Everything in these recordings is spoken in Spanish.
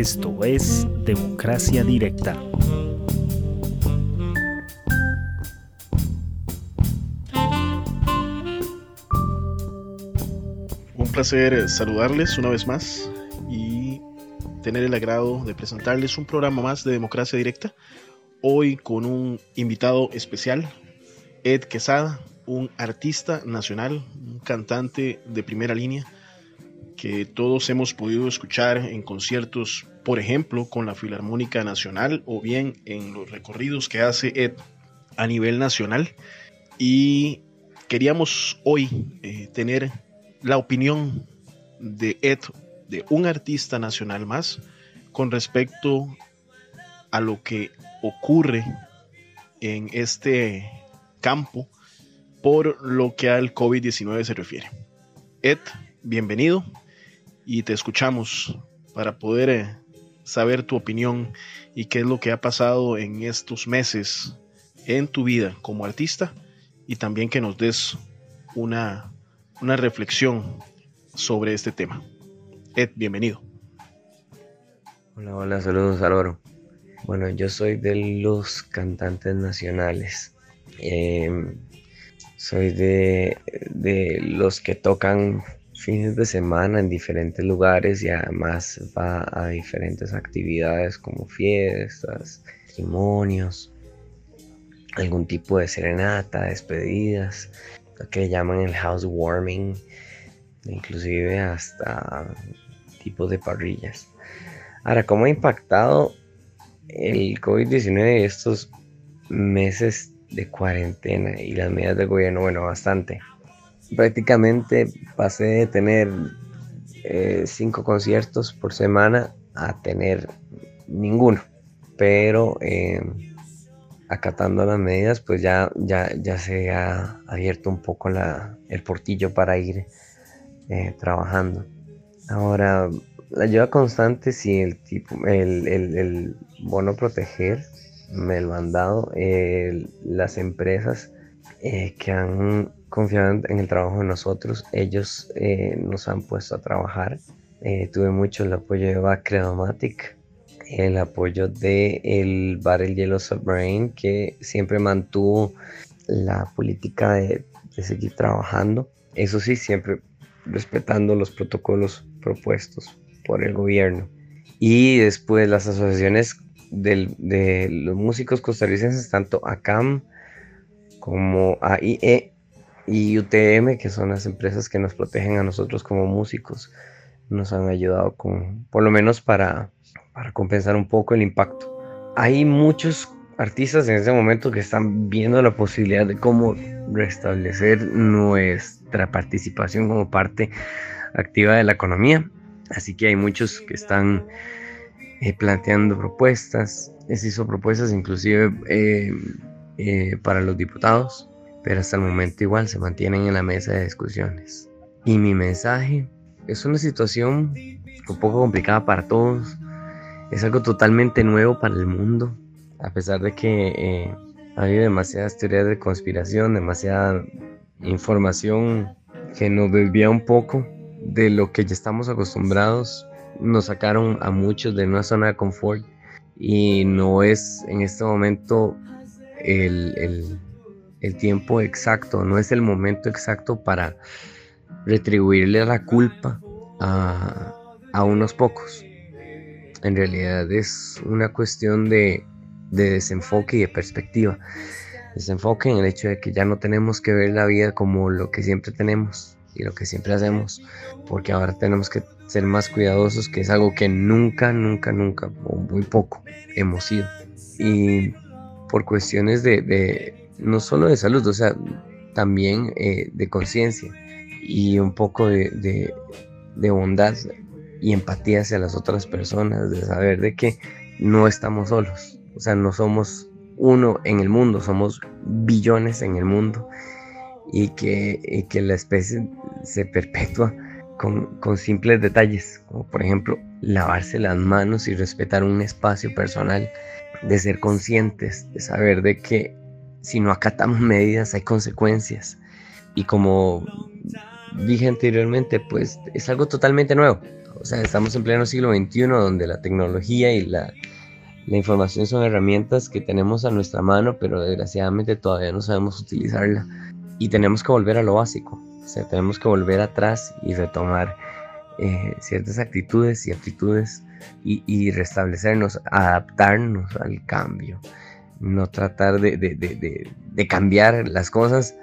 Esto es Democracia Directa. Un placer saludarles una vez más y tener el agrado de presentarles un programa más de Democracia Directa. Hoy con un invitado especial, Ed Quesada, un artista nacional, un cantante de primera línea que todos hemos podido escuchar en conciertos, por ejemplo, con la Filarmónica Nacional o bien en los recorridos que hace Ed a nivel nacional. Y queríamos hoy eh, tener la opinión de Ed, de un artista nacional más, con respecto a lo que ocurre en este campo por lo que al COVID-19 se refiere. Ed, bienvenido y te escuchamos para poder eh, saber tu opinión y qué es lo que ha pasado en estos meses en tu vida como artista y también que nos des una, una reflexión sobre este tema. Ed, bienvenido. Hola, hola, saludos Álvaro. Bueno, yo soy de los cantantes nacionales. Em, soy de, de los que tocan fines de semana en diferentes lugares y además va a diferentes actividades como fiestas, matrimonios, algún tipo de serenata, despedidas, lo que llaman el housewarming, inclusive hasta tipos de parrillas. Ahora, ¿cómo ha impactado el COVID-19 estos meses de cuarentena y las medidas del gobierno? Bueno, bastante prácticamente pasé de tener eh, cinco conciertos por semana a tener ninguno. Pero em, acatando las medidas, pues ya, ya, ya se ha abierto un poco la, el portillo para ir eh, trabajando. Ahora, la ayuda constante, si el, tipo, el, el, bono proteger me lo han dado las empresas eh, que han confiado en el trabajo de nosotros. Ellos eh, nos han puesto a trabajar. Eh, tuve mucho el apoyo de Bacredomatic, el apoyo de el bar El Hielo Submarine, que siempre mantuvo la política de, seguir trabajando. Eso sí, siempre respetando los protocolos propuestos por el gobierno. Y después las asociaciones de los músicos costarricenses, tanto ACAM como AIE y UTM, que son las empresas que nos protegen a nosotros como músicos, nos han ayudado con, por lo menos para, para compensar un poco el impacto. Hay muchos artistas en este momento que están viendo la posibilidad de cómo restablecer nuestra participación como parte activa de la economía. Así que hay muchos que están eh, planteando propuestas. Se hizo propuestas inclusive eh, eh, para los diputados pero hasta el momento igual se mantienen en la mesa de discusiones. Y mi mensaje es una situación un poco complicada para todos, es algo totalmente nuevo para el mundo, a pesar de que eh, ha habido demasiadas teorías de conspiración, demasiada información que nos desvía un poco de lo que ya estamos acostumbrados, nos sacaron a muchos de una zona de confort y no es en este momento el, el el tiempo exacto, no es el momento exacto para retribuirle la culpa a, unos pocos. En realidad es una cuestión de, desenfoque y de perspectiva. Desenfoque en el hecho de que ya no tenemos que ver la vida como lo que siempre tenemos y lo que siempre hacemos, porque ahora tenemos que ser más cuidadosos, que es algo que nunca, nunca, nunca, o muy poco hemos sido. Y por cuestiones de, no solo de salud, o sea, también eh, de conciencia y un poco de, bondad y empatía hacia las otras personas, de saber de que no estamos solos, o sea, no somos uno en el mundo, somos billones en el mundo y que, que la especie se perpetúa con, con, simples detalles, como por ejemplo lavarse las manos y respetar un espacio personal, de ser conscientes, de saber de que si no acatamos medidas hay consecuencias. Y como dije anteriormente, pues es algo totalmente nuevo. O sea, estamos en pleno siglo XXI donde la tecnología y la, la información son herramientas que tenemos a nuestra mano, pero desgraciadamente todavía no sabemos utilizarla. Y tenemos que volver a lo básico. O sea, tenemos que volver atrás y retomar eh, ciertas actitudes y aptitudes y, restablecernos, adaptarnos al cambio. No tratar de, cambiar las cosas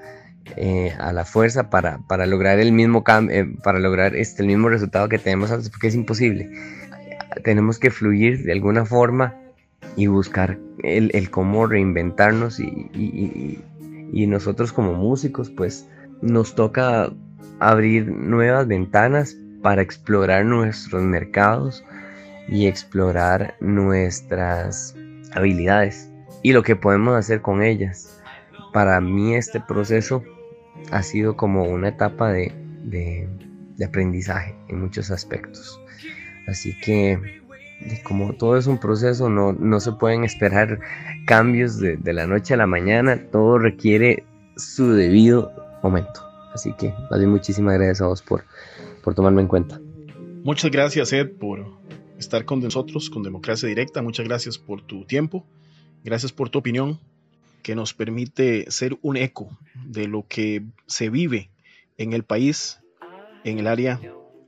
eh, a la fuerza para, lograr el mismo eh, para lograr este, el mismo resultado que tenemos antes, porque es imposible. Tenemos que fluir de alguna forma y buscar el, cómo reinventarnos y, y, nosotros como músicos pues nos toca abrir nuevas ventanas para explorar nuestros mercados y explorar nuestras habilidades y lo que podemos hacer con ellas. Para mí este proceso ha sido como una etapa de, de, de aprendizaje en muchos aspectos. Así que como todo es un proceso, no, no se pueden esperar cambios de, de, la noche a la mañana, todo requiere su debido momento. Así que, muchísimas gracias a vos por, por tomarme en cuenta. Muchas gracias, Ed, por estar con nosotros, con Democracia Directa. Muchas gracias por tu tiempo, gracias por tu opinión, que nos permite ser un eco de lo que se vive en el país, en el área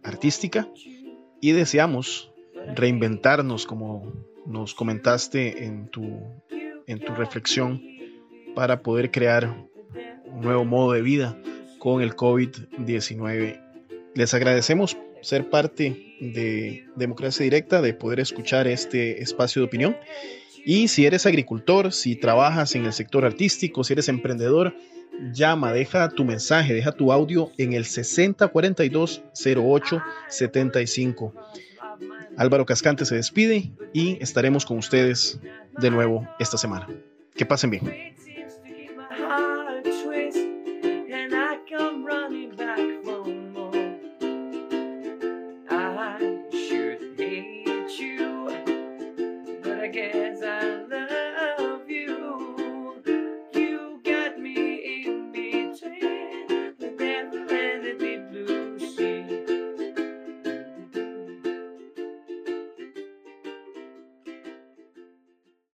artística, y deseamos reinventarnos, como nos comentaste en tu, en tu reflexión, para poder crear un nuevo modo de vida con el COVID-19. Les agradecemos ser parte de Democracia Directa, de poder escuchar este espacio de opinión. Y si eres agricultor, si trabajas en el sector artístico, si eres emprendedor, llama, deja tu mensaje, deja tu audio en el 6042-0875. Álvaro Cascante se despide y estaremos con ustedes de nuevo esta semana. Que pasen bien.